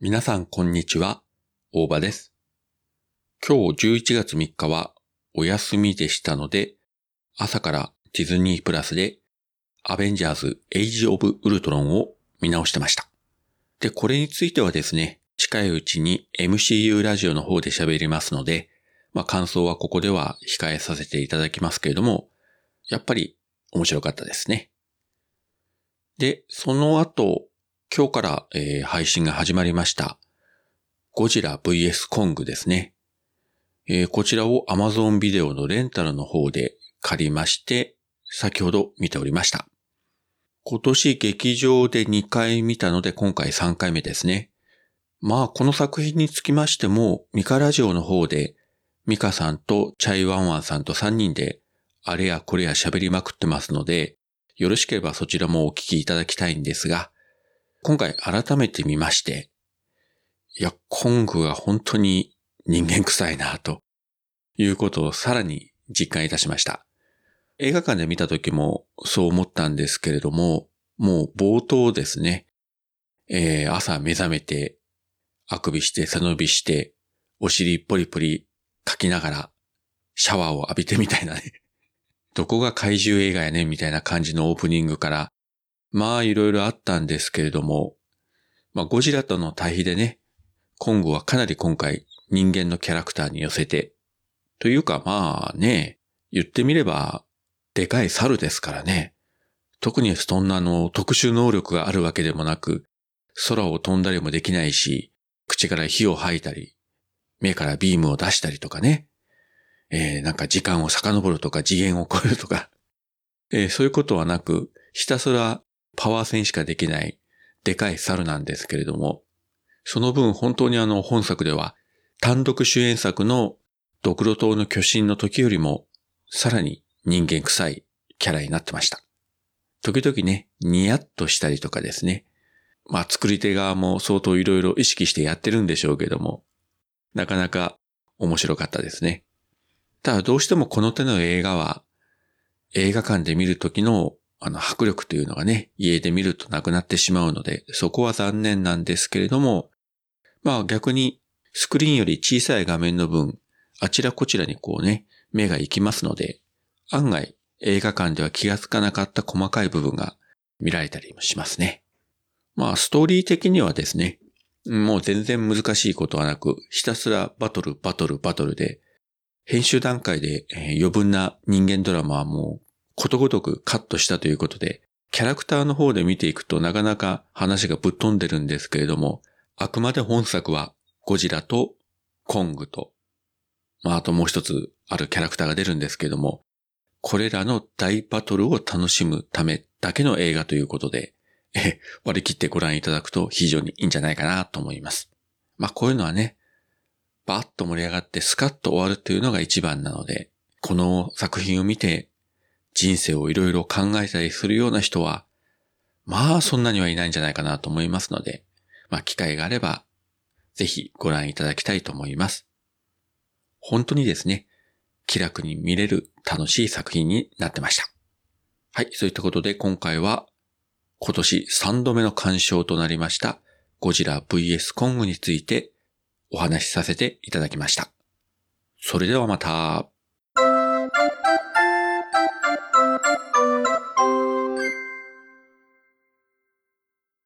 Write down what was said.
皆さんこんにちは、大場です。今日11月3日はお休みでしたので、朝からディズニープラスでアベンジャーズエイジオブウルトロンを見直してました。で、これについてはですね、近いうちに MCU ラジオの方で喋りますので、まあ感想はここでは控えさせていただきますけれども、やっぱり面白かったですね。で、その後、今日から、えー、配信が始まりました。ゴジラ VS コングですね。えー、こちらを Amazon ビデオのレンタルの方で借りまして、先ほど見ておりました。今年劇場で2回見たので今回3回目ですね。まあこの作品につきましても、ミカラジオの方でミカさんとチャイワンワンさんと3人であれやこれや喋りまくってますので、よろしければそちらもお聞きいただきたいんですが、今回改めて見まして、いや、コングが本当に人間臭いなということをさらに実感いたしました。映画館で見た時もそう思ったんですけれども、もう冒頭ですね、えー、朝目覚めて、あくびして背伸びして、お尻ポリポリかきながらシャワーを浴びてみたいなね。どこが怪獣映画やねんみたいな感じのオープニングからまあいろいろあったんですけれども、まあゴジラとの対比でね、今後はかなり今回人間のキャラクターに寄せて、というかまあね、言ってみれば、でかい猿ですからね。特にそんなの特殊能力があるわけでもなく、空を飛んだりもできないし、口から火を吐いたり、目からビームを出したりとかね。えー、なんか時間を遡るとか次元を超えるとか、えー、そういうことはなく、ひたすらパワー戦しかできないでかい猿なんですけれども、その分本当にあの本作では単独主演作のドクロ島の巨神の時よりもさらに人間臭いキャラになってました。時々ね、ニヤッとしたりとかですね。まあ作り手側も相当いろいろ意識してやってるんでしょうけども、なかなか面白かったですね。ただどうしてもこの手の映画は映画館で見るときのあの、迫力というのがね、家で見るとなくなってしまうので、そこは残念なんですけれども、まあ逆にスクリーンより小さい画面の分、あちらこちらにこうね、目が行きますので、案外映画館では気がつかなかった細かい部分が見られたりもしますね。まあストーリー的にはですね、もう全然難しいことはなく、ひたすらバトル、バトル、バトルで、編集段階で余分な人間ドラマはもうことごとくカットしたということで、キャラクターの方で見ていくとなかなか話がぶっ飛んでるんですけれども、あくまで本作はゴジラとコングと、まああともう一つあるキャラクターが出るんですけれども、これらの大バトルを楽しむためだけの映画ということで、え割り切ってご覧いただくと非常にいいんじゃないかなと思います。まあこういうのはね、バーッと盛り上がってスカッと終わるというのが一番なので、この作品を見て人生をいろいろ考えたりするような人は、まあそんなにはいないんじゃないかなと思いますので、まあ機会があれば、ぜひご覧いただきたいと思います。本当にですね、気楽に見れる楽しい作品になってました。はい、そういったことで今回は今年3度目の鑑賞となりましたゴジラ VS コングについてお話しさせていただきました。それではまた。